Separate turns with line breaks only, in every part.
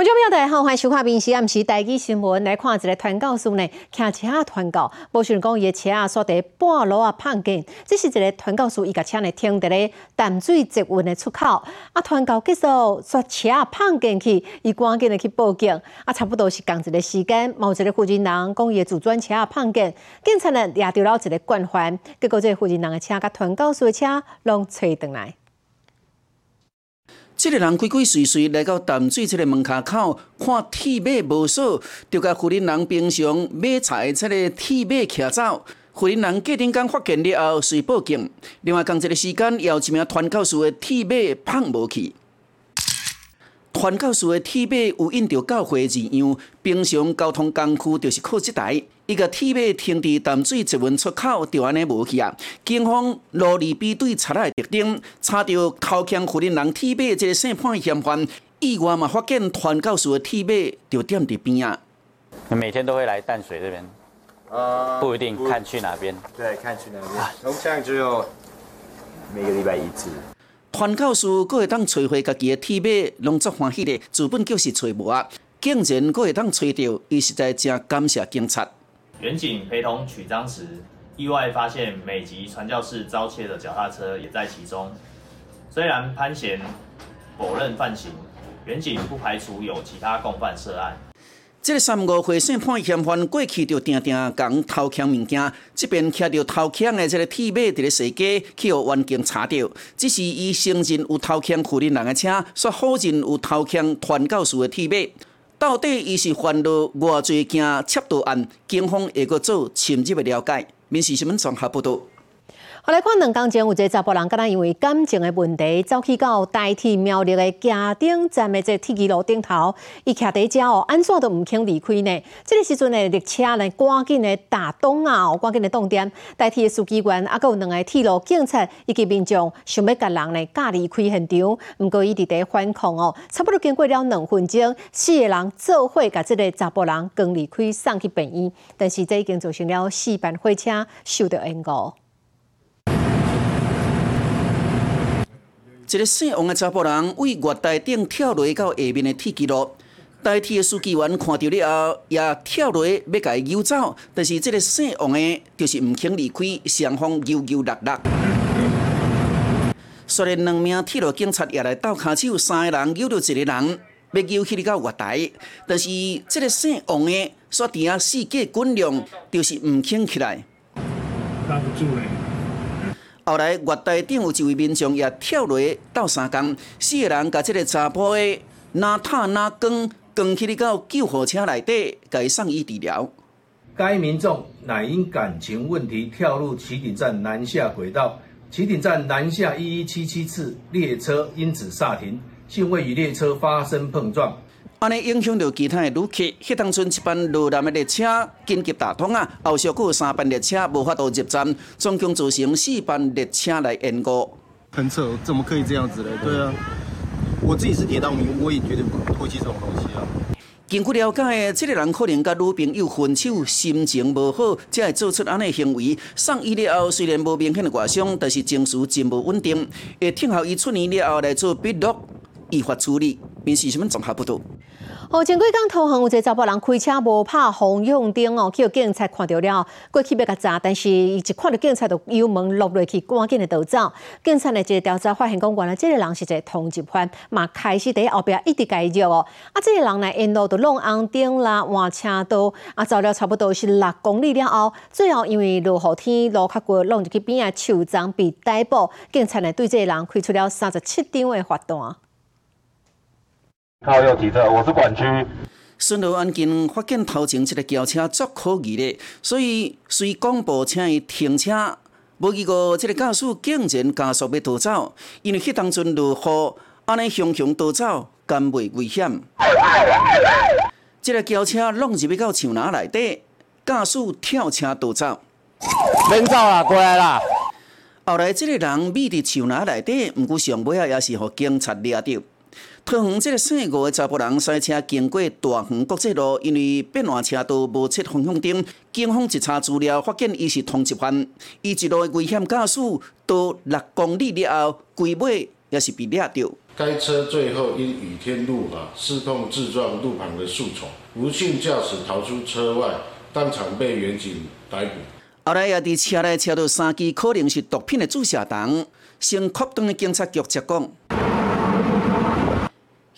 观众朋友大家好，欢迎收看《明时暗时台记新闻》。来看一个团教士呢，骑车啊传教，无想讲伊的车啊煞伫半路啊碰见，这是一个团教士伊甲车呢停伫咧淡水集运的出口，啊团购结束，煞车啊碰见去，伊赶紧的去报警，啊差不多是同一个时间，某一个负责人讲伊的自转车啊碰见，警察呢抓到了一个惯犯，结果这个负责人的车甲团教士的车拢吹倒来。
这个人鬼鬼祟祟来到淡水这个门卡口，看铁马无锁，就甲富林人平常买菜这个铁马骑走。富林人隔天刚发现了后，遂报警。另外，同一个时间，有一名传教士的铁马碰无去。传教士的铁马有印着教会字样，平常交通工具就是靠这台。伊个铁马停伫淡水集运出口，就安尼无去啊！警方罗里比对查来特征，查到偷抢富人人铁马这个姓潘嫌犯，意外嘛发现传教士的铁马就点伫边啊！
每天都会来淡水这边，呃，不一定看去哪边。
对，看去哪边。从现在只有每个礼拜一次。
传教士佫会当找回家己的铁马，拢足欢喜的。资本就是找无啊，竟然佫会当找到，伊实在真感谢警察。
远警陪同取章时，意外发现美籍传教士遭窃的脚踏车也在其中。虽然潘贤否认犯行，远警不排除有其他共犯涉案。
这个三五回姓判嫌犯过去就定定讲偷抢物件，这边徛到偷抢的这个铁马伫咧西街，去互远警查到，只是伊承认有偷抢富人人的车，说否认有偷抢传教士的铁马。到底伊是犯了偌侪件窃盗案？警方会阁做深入的了解。民事新闻综合报道。
后来看两天前有一个查甫人，敢若因为感情的问题，走去到代替苗栗的嘉顶站的这铁轨路顶头，伊徛伫遮哦，安怎都毋肯离开呢？这个时阵呢，列车呢赶紧的打东啊，赶紧的动点，代替的司机员，啊，佮有两个铁路警察以及民众想要甲人呢驾离开现场，毋过伊伫伫反抗哦，差不多经过了两分钟，四个人做伙甲这个查甫人跟离开送去病院，但是这已经造成了四班火车受到延误。
一个姓王的查甫人为月台顶跳落到下面的铁轨路，代替的司机员看到了后，也跳落要甲伊游走，但是这个姓王的就是毋肯离开，双方悠悠勒勒。虽然两名铁路警察也来斗骹手，三个人揪到一个人，要揪起到月台，但是这个姓王的说底下四界滚量，就是毋肯起来。后来月台顶有一位民众也跳落斗三工，四个人甲这个查甫的拿塔拿光扛起到救护车内底，甲伊送医治疗。
该民众乃因感情问题跳入起点站南下轨道，起点站南下一一七七次列车因此刹停，幸未与列车发生碰撞。
安尼影响到其他的旅客。迄当阵一班路南的列车紧急打通啊，后续佫有三班列车无法度入站，总共造成四班列车来延误。
很扯，怎么可以这样子呢？对啊，我自己是铁道迷，我也绝对不唾弃这种东西啊。
根据了解，这个人可能甲女朋友分手，心情无好，才会做出安尼行为。送医了后，虽然无明显的外伤，但是情绪真无稳定。会听候伊出院了后来做笔录，依法处理。民事新闻综合报道。
哦，前几天桃园有一个查甫人开车无拍红用灯哦，去警察看到了，过去要甲查，但是伊一看到警察就油门落落去，赶紧的逃走。警察呢，一个调查发现讲，原来这个人是一个通缉犯，嘛开始伫后壁一直介入哦。啊，这个人呢，沿路都弄红灯啦，换车道，啊，走了差不多是六公里了后，最后因为落雨天路较过，弄入去边啊树桩被逮捕。警察呢，对这个人开出了三十七张的罚单。
靠右提车，我是管区。
顺路案件发现头前一个轿车足可疑的，所以随广播请伊停车。无结果，这个驾驶竟然加速要逃走，因为迄当阵落雨，安尼熊熊逃走，甘袂危险。这个轿车弄入到树篮内底，驾驶跳车逃走。
免走啦，过来啦！
后来这个人秘伫树篮内底，毋过上尾啊，也是互警察抓到。桃园这个姓吴的查甫人赛车经过大园国际路，因为变换车道无设方向灯，警方一查资料，发现伊是通缉犯。伊一路危险驾驶到六公里了后，规尾也是被抓到。
该车最后因雨天路滑失控自撞路旁的树丛，不幸驾驶逃出车外，当场被远警逮捕。
后来也伫车内车到三支可能是毒品的注射筒，先确定的警察局则讲，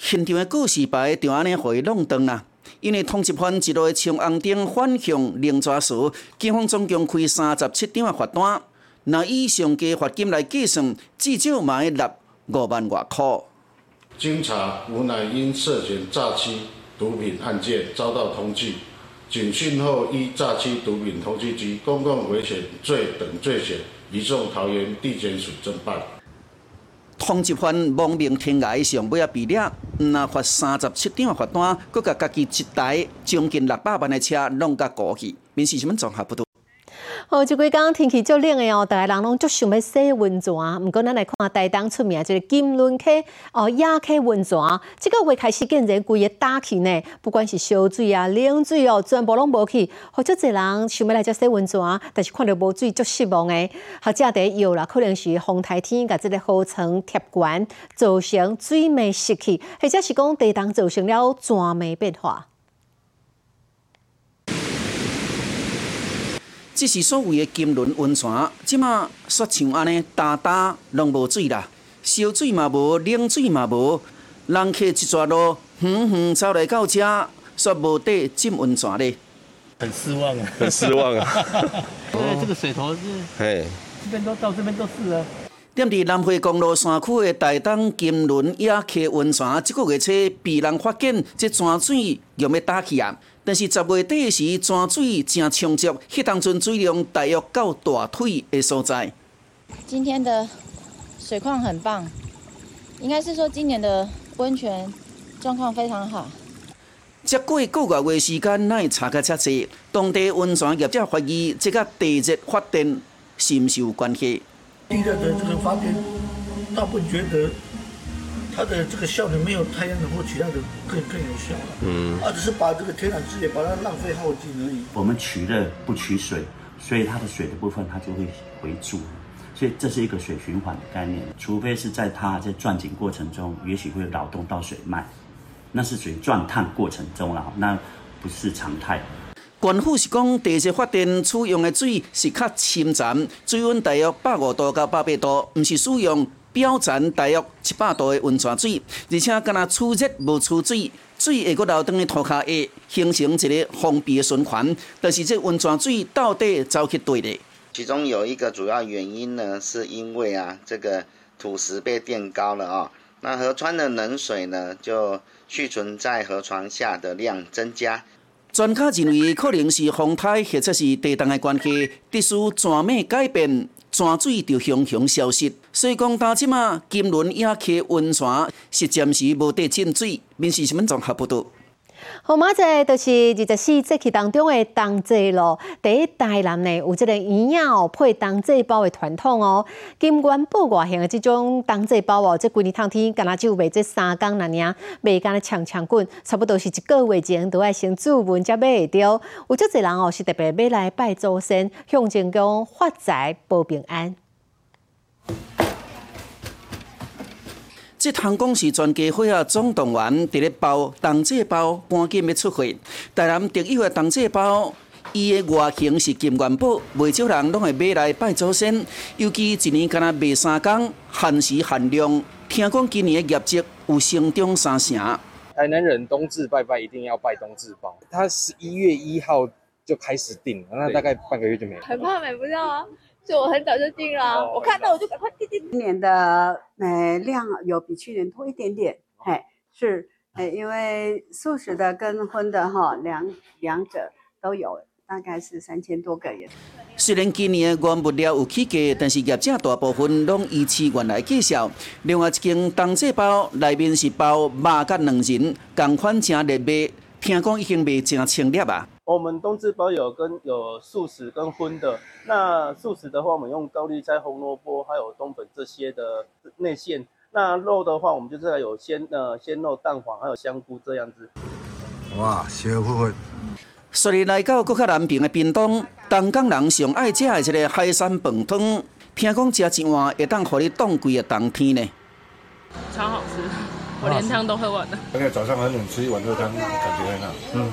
现场的告示牌就安尼互伊弄断啦。因为通缉犯一路从红灯反向另抓时，警方总共开三十七张的罚单，那以上加罚金来计算，至少嘛要纳五万外块。
经查，吴乃因涉嫌诈欺毒品案件遭到通缉，警讯后依诈欺毒品通缉及公共危险罪等罪嫌，移送桃园地检署侦办。
通缉犯亡命天涯，上尾啊被抓，那罚三十七张罚单，佮甲家己一台将近六百万的车弄甲过去，民事新闻综合报道。
哦，即几工天气足冷的哦，大家人拢足想要洗温泉。毋过咱来看台东出名即个金轮溪哦，亚溪温泉，即个月开始竟然规个打起呢，不管是烧水啊、冷水哦，全部拢无去。好足侪人想要来遮洗温泉，但是看到无水足失望的。或者第有啦，可能是风台天甲即个河层贴悬，造成水面失去，或者是讲地动造成了泉面变化。
这是所谓的金轮温泉，即马煞像安尼，呾呾拢无水啦，烧水嘛无，冷水嘛无，人客一撮路远远走来到遮，煞无得浸温泉咧。
很失望啊！
很失望啊！
因为这个水头是，
哎，
这边都到这边都是啊。
踮伫南回公路山区的大东金轮野溪温泉，即个月初被人发现，即泉水用要打起啊！但是十月底时，泉水正充足，迄当阵水量大约到大腿的所在。
今天的水况很棒，应该是说今年的温泉状况非常好。
接过个月月时间，乃会查个遮济？当地温泉业者怀疑，即个地热发电是毋是有关系？
地热的这个发电，大部分觉得它的这个效率没有太阳能或其他的更更有效了。嗯，啊，只是把这个天然资源把它浪费耗尽而已。
我们取热不取水，所以它的水的部分它就会回注，所以这是一个水循环的概念。除非是在它在钻井过程中，也许会扰动到水脉。那是属于钻探过程中了，那不是常态。
官府是讲，地热发电使用的水是较深层，水温大约百五度到八百度，毋是使用表层大约七百度的温泉水，而且敢若储热无储水，水会阁流动的涂骹下，形成一个封闭的循环。但是这温泉水到底走去对咧？
其中有一个主要原因呢，是因为啊，这个土石被垫高了啊，那河川的冷水呢就。蓄存在河床下的量增加，
专家认为可能是风台或者是地动的关系，必须全面改变，泉水就汹汹消失。所以讲，到即马金轮野溪温泉是暂时无得进水，民事新闻综合报道。
好，马仔就是二十四节气当中的冬至咯。第一代人呢有这个圆仔哦配冬至包的传统哦。金关布外形的这种冬至包哦，这几年冬天敢若就卖这三工那尔，卖干的长长棍，差不多是一个月前都要先注文才买会到。有这侪人哦是特别买来拜祖先，向前讲发财保平安。
这通讲是全家伙啊总动员伫咧包冬至包，赶紧要出货。台南特有的冬至包，伊的外形是金元宝，未少人拢会买来拜祖先。尤其一年敢若卖三工，限时限量。听讲今年的业绩有成长三成。
台南人冬至拜拜一定要拜冬至包，他十一月一号就开始订，那大概半个月就没了。
很怕买不到啊。所以我很早就订了，我看到我就赶快订订。
今年的呃量有比去年多一点点，嘿，是，呃，因为素食的跟荤的哈两两者都有，大概是三千多个人。
虽然今年的原物料有起价，但是业者大部分拢依次原来介绍。另外一间冬至包内面是包肉甲两人，同款正热卖，听讲已经卖成千粒啊。
我们冬至包有跟有素食跟荤的，那素食的话，我们用高丽菜、红萝卜还有冬粉这些的内馅。那肉的话，我们就是有鲜呃鲜肉、蛋黄还有香菇这样子。
哇，小富贵！昨日来到国较南平的屏东，东港人上爱食的一个海产饭汤，听讲吃一碗会当互你冻几个冬天呢。
超好吃，我连汤都喝完了。
那个早上很冷，吃一碗热汤感觉很好，嗯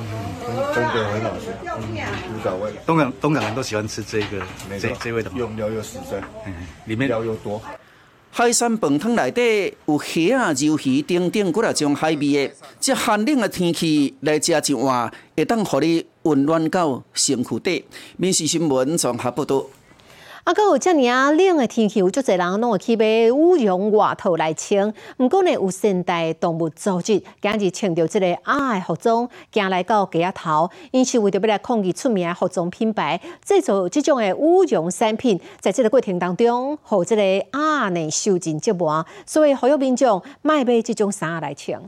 嗯，真的很好吃，嗯，古早味。
东港东港人都喜欢吃这个这这味的，
用料又实在，
里面
料又多。
海鲜饭汤内底有虾啊、鱿鱼等等几啊种海味的，这寒冷的天气来食一碗，会当互你温暖到身躯底。民事新闻综合报道。
啊，搁有遮尔啊冷的天气，有足侪人拢会去买羽绒外套来穿。毋过呢，有现代动物组织今日穿着即个鸭的服装，行来到街头，因是为着要来抗议出名的服装品牌制造即种的羽绒产品，在这个过程当中，互即个鸭呢受尽折磨，所以呼吁民众卖买即种衫来穿。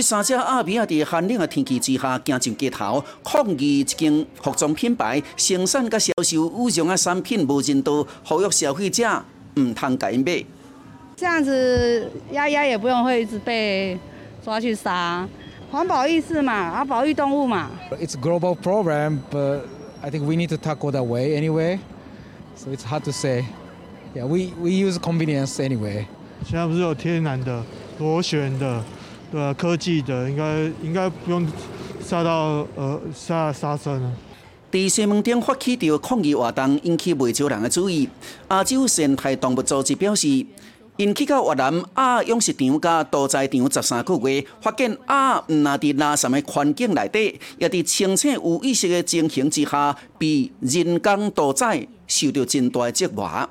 这三只鸭咪啊，在寒冷的天气之下，行进街头，抗议一间服装品牌生产甲销售羽绒的产品无人道，呼吁消费者唔通改买。
这样子鸭鸭也不用会一直被抓去杀，环保意识嘛，啊，保育动物嘛。
It's a global problem, but I think we need to tackle that way anyway. So it's hard to say. Yeah, we we use convenience anyway.
现在不是有天然的、螺旋的。对啊，科技的应该应该不用杀到呃杀杀生了。
在西门町发起的抗议活动，引起不少人的注意。亚洲生态动物组织表示，因去到越南鸭养殖场甲屠宰场十三个月，发现鸭毋那伫垃圾的环境内底，也伫清醒有意。识的情形之下，被人工屠宰，受到真大的折磨。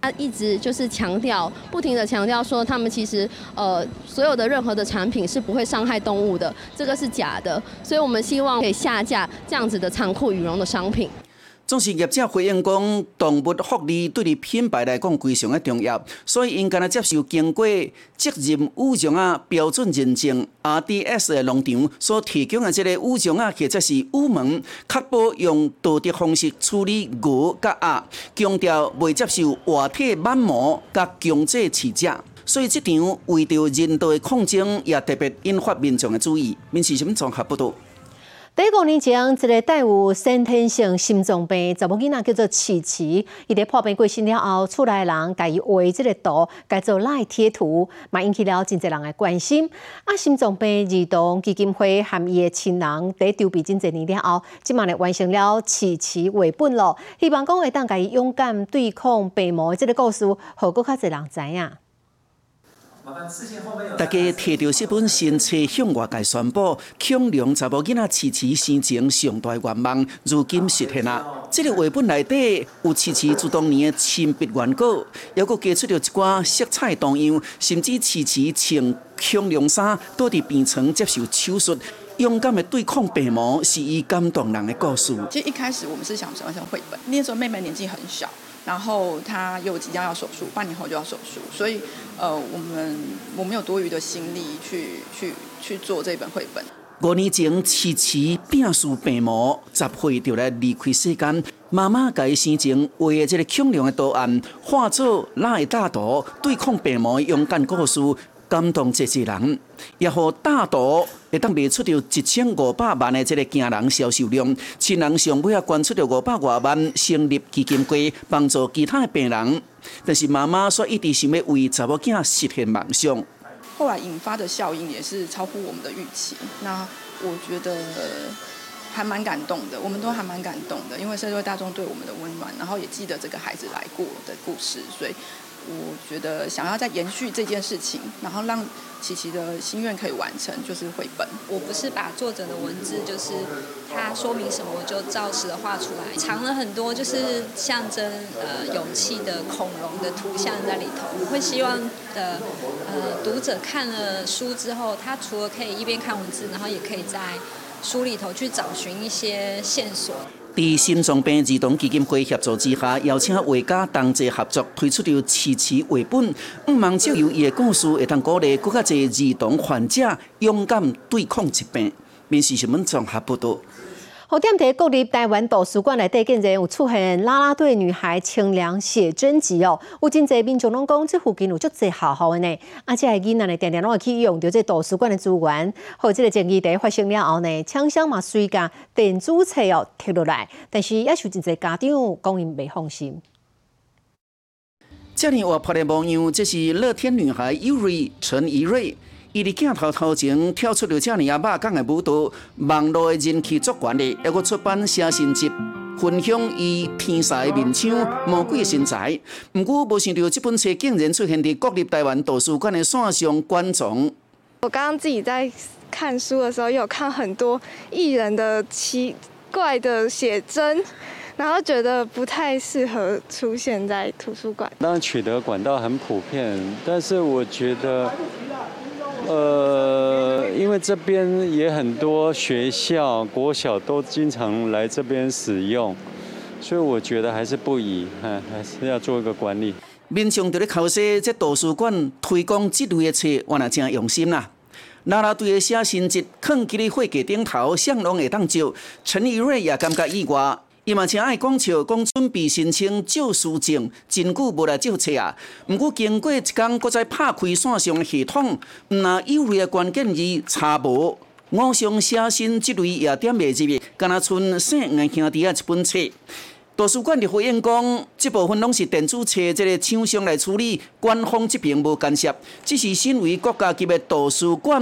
他一直就是强调，不停的强调说，他们其实呃所有的任何的产品是不会伤害动物的，这个是假的，所以我们希望可以下架这样子的残酷羽绒的商品。
总是业者回应讲，动物福利对于品牌来讲非常的重要，所以应该来接受经过责任羽绒啊标准认证 RDS 的农场所提供的这个羽绒啊，或者是羽毛，确保用道德方式处理牛甲鸭，强调未接受活体满模甲强制饲价。所以这场为着人道的抗争，也特别引发民众的注意。民事新闻综合报道。
第五年前，一个带有先天性心脏病查某囡仔叫做琪琪，伊在破病过身了后，厝内人甲伊画这个图，改做赖贴图，嘛引起了真侪人的关心。啊，心脏病儿童基金会和伊的亲人在筹备真侪年了后，即马咧完成了琪琪绘本咯，希望讲会当甲伊勇敢对抗病魔的这个故事，互更较侪人知影。
大家摕到这本新册向外界宣布，恐龙查某囡仔琪琪生前上大愿望，如今实现了。这个绘本内底有琪琪自当年的亲笔原稿，还佫加出了一寡色彩多样，甚至琪琪穿恐龙衫倒伫病床接受手术，勇敢的对抗病魔，是伊感动人的故事。
其实一开始我们是想完成绘本，那时候妹妹年纪很小。然后他又即将要手术，半年后就要手术，所以呃，我们我们有多余的心力去去去做这本绘本。
五年前，琪琪病死病魔，十岁就来离开世间。妈妈在生前画的这个恐龙的图案，化作来大图对抗病魔勇敢故事。感动这些人，也互大图会当卖出到一千五百万的这个惊人销售量。亲人上尾也捐出着五百多万，成立基金会帮助其他的病人。但是妈妈说，一直想要为查某囝实现梦想。
后来引发的效应也是超乎我们的预期。那我觉得还蛮感动的，我们都还蛮感动的，因为社会大众对我们的温暖，然后也记得这个孩子来过的故事，所以。我觉得想要再延续这件事情，然后让琪琪的心愿可以完成，就是绘本。
我不是把作者的文字，就是他说明什么，我就照实的画出来，藏了很多就是象征呃勇气的恐龙的图像在里头。我会希望的呃读者看了书之后，他除了可以一边看文字，然后也可以在书里头去找寻一些线索。
在心脏病儿童基金会协助之下，邀请画家同齐合作推出了此次绘本，毋茫借由伊的故事，会通鼓励更加侪儿童患者勇敢对抗疾病。面试新闻综合报道。
好，点在国立台湾图书馆内底，竟然有出现啦啦队女孩清凉写真集哦。有真侪民众拢讲，这附近有足侪好好的呢。啊，这个囡仔呢，常常拢会去用到这图书馆的资源。好，这个争议在发生了后呢，枪声嘛随甲电子册哦贴落来，但是也有真侪家长讲因未放心。
这里我拍的模样，这是乐天女孩尤瑞陈怡瑞。伊伫镜头头前跳出了这样啊肉感的舞蹈，网络的人气足悬的，还佫出版写真集，分享伊天才的面相、魔鬼的身材。毋过，无想到这本册竟然出现伫国立台湾图书馆的线上观众。
我刚刚自己在看书的时候，有看很多艺人的奇怪的写真。然后觉得不太适合出现在图书馆。
当然取得管道很普遍，但是我觉得，呃，因为这边也很多学校、国小都经常来这边使用，所以我觉得还是不宜，还还是要做一个管理。
民众在咧考说，这图书馆推广这类的册，我也真用心啦。拉拉队的写信集，放伫咧会架顶头，向拢会当照。陈怡瑞也感觉意外。伊嘛请爱讲笑，讲准备申请借书证，真久无来借册啊。毋过经过一工，搁再拍开线上系统，毋那有类的关键字查无，我上写信即类也点袂入去，敢若剩姓吴兄弟啊一本册。图书馆的回应讲，这部分拢是电子册，这个厂商来处理，官方这边无干涉。只是身为国家级的图书馆，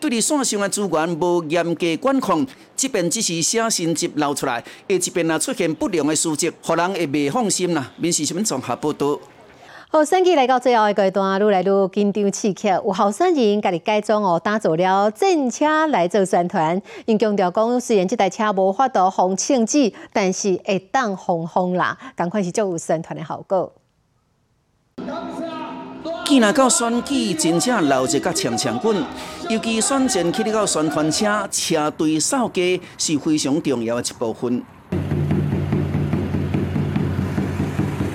对你线上的资源无严格管控，这边只是写信集流出来，下一边若出现不良的书籍，让人会袂放心啦。民事新闻综合报道。
好，选举来到最后一阶段，愈来愈紧张刺激。有候选人家己改装哦，打造了战车来做宣传。因强调讲，虽然这台车无法度防枪支，但是会当防风啦，赶快是足有宣传的效果。
见若到选举，真正闹热甲呛呛滚。尤其选前去到宣传车，车队扫街是非常重要的一部分。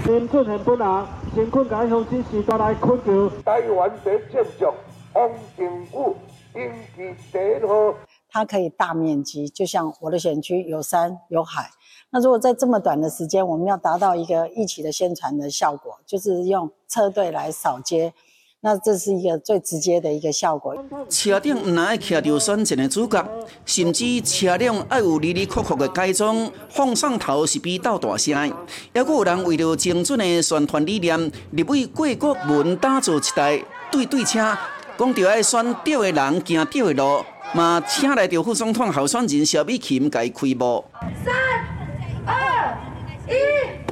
辛苦甲乡亲时代来困求台湾的建筑，王政府应其第一号。
它可以大面积，就像我的选区有山有海。那如果在这么短的时间，我们要达到一个一起的宣传的效果，就是用车队来扫街。那这是一个最直接的一个效果。
车顶唔爱徛着选前的主角，甚至车辆爱有离离酷酷的改装，放上头是比较大声。还佫有人为了精准的宣传理念，立为过国门打造一台对对车，讲着爱选对的人行对的路，嘛请来着副总统候选人萧美琴伊开幕。三、二、一，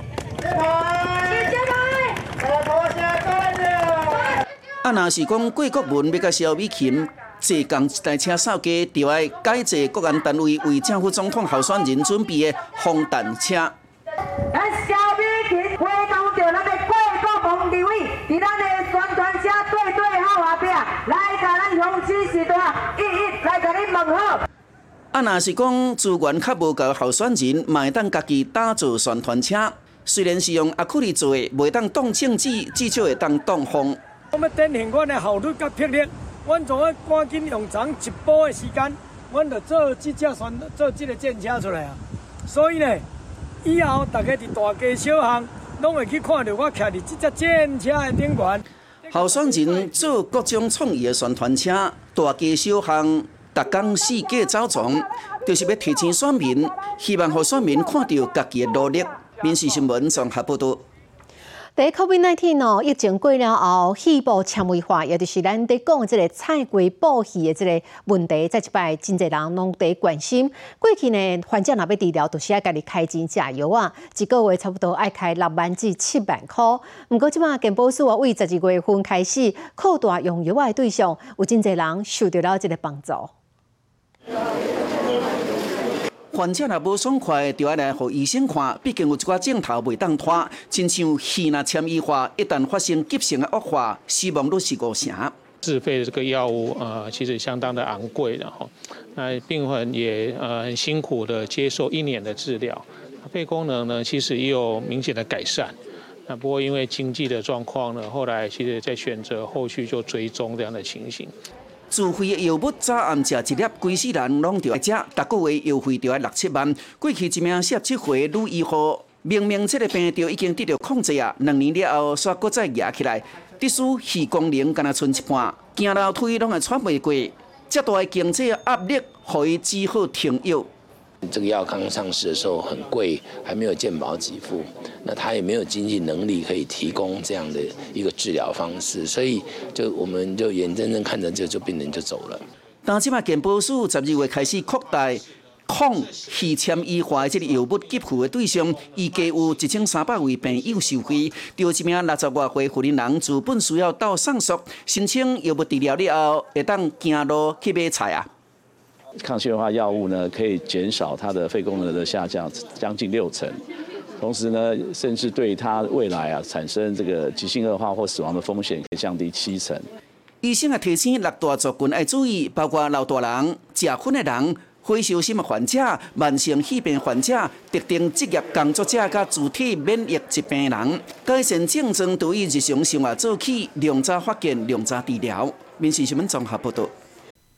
啊，若是讲贵国文要甲萧美琴坐共一台车扫街，就要改坐国安单位为政府总统候选人准备的防弹车。
咱萧美琴回动着咱的贵国文地位，伫咱的宣传车对对号后壁，来甲咱乡亲时代一一来甲你问好。
啊，若是讲资源较无够，候选人嘛会当家己打造宣传车，虽然是用阿克力做的，袂当当政治，至少会当当风。
我们展现阮的效率甲魄力，阮从啊赶紧用长一步的时间，阮就做这只船，做这个战车出来啊。所以呢，以后大家伫大街小巷，拢会去看到我徛伫这只战车的顶端。
候选人做各种创意的宣传车，大街小巷，逐工四界走场，就是要提醒选民，希望让选民看到家己的努力。民事新闻综合报道。
第 COVID-19 哦，疫情过了后，细胞纤维化，也就是咱在讲的这个菜龟补气的这个问题，在一摆真侪人拢在关心。过去呢，患者若要治疗，都是要家己开钱食药啊，一个月差不多爱开六万至七万块。不过即摆健保署为十二月份开始扩大用药的对象，有真侪人受到了这个帮助。
患者若无爽快，就要来互医生看。毕竟有一寡镜头袂当拖，亲像气若纤维化，一旦发生急性的恶化，死亡率是五成。
自费的这个药物，呃，其实相当的昂贵的哈。那病人也呃很辛苦的接受一年的治疗，肺功能呢其实也有明显的改善。那不过因为经济的状况呢，后来其实在选择后续就追踪这样的情形。
自费的药物早暗食一粒，规世人拢着爱食，逐个月药费着要六七万。过去一名四十七岁女医护，明明这个病就已经得到控制啊，两年了后煞搁再压起来，即使肺功能敢若剩一半，行楼梯拢会喘袂过，这大的经济压力，互伊只好停药。
这个药刚上市的时候很贵，还没有健保给付，那他也没有经济能力可以提供这样的一个治疗方式，所以就我们就眼睁睁看着这就病人就走了。
但即马健保署十二月开始扩大抗气签医化的这个药物给付的对象，预计有一千三百位病友受惠。就一名六十外岁妇人人资本需要到上诉申请药物治疗了后，会当行路去买菜啊。
抗疟化药物呢，可以减少它的肺功能的下降将近六成，同时呢，甚至对它未来啊产生这个急性恶化或死亡的风险可以降低七成。
医生也提醒六大族群要注意，包括老大人、食薰的人、肺小心的患者、慢性肺病患者、特定职业工作者、甲主体免疫疾病人，改善症状，对于日常生活做起，量早发现，量早治疗。民事新闻综合报道。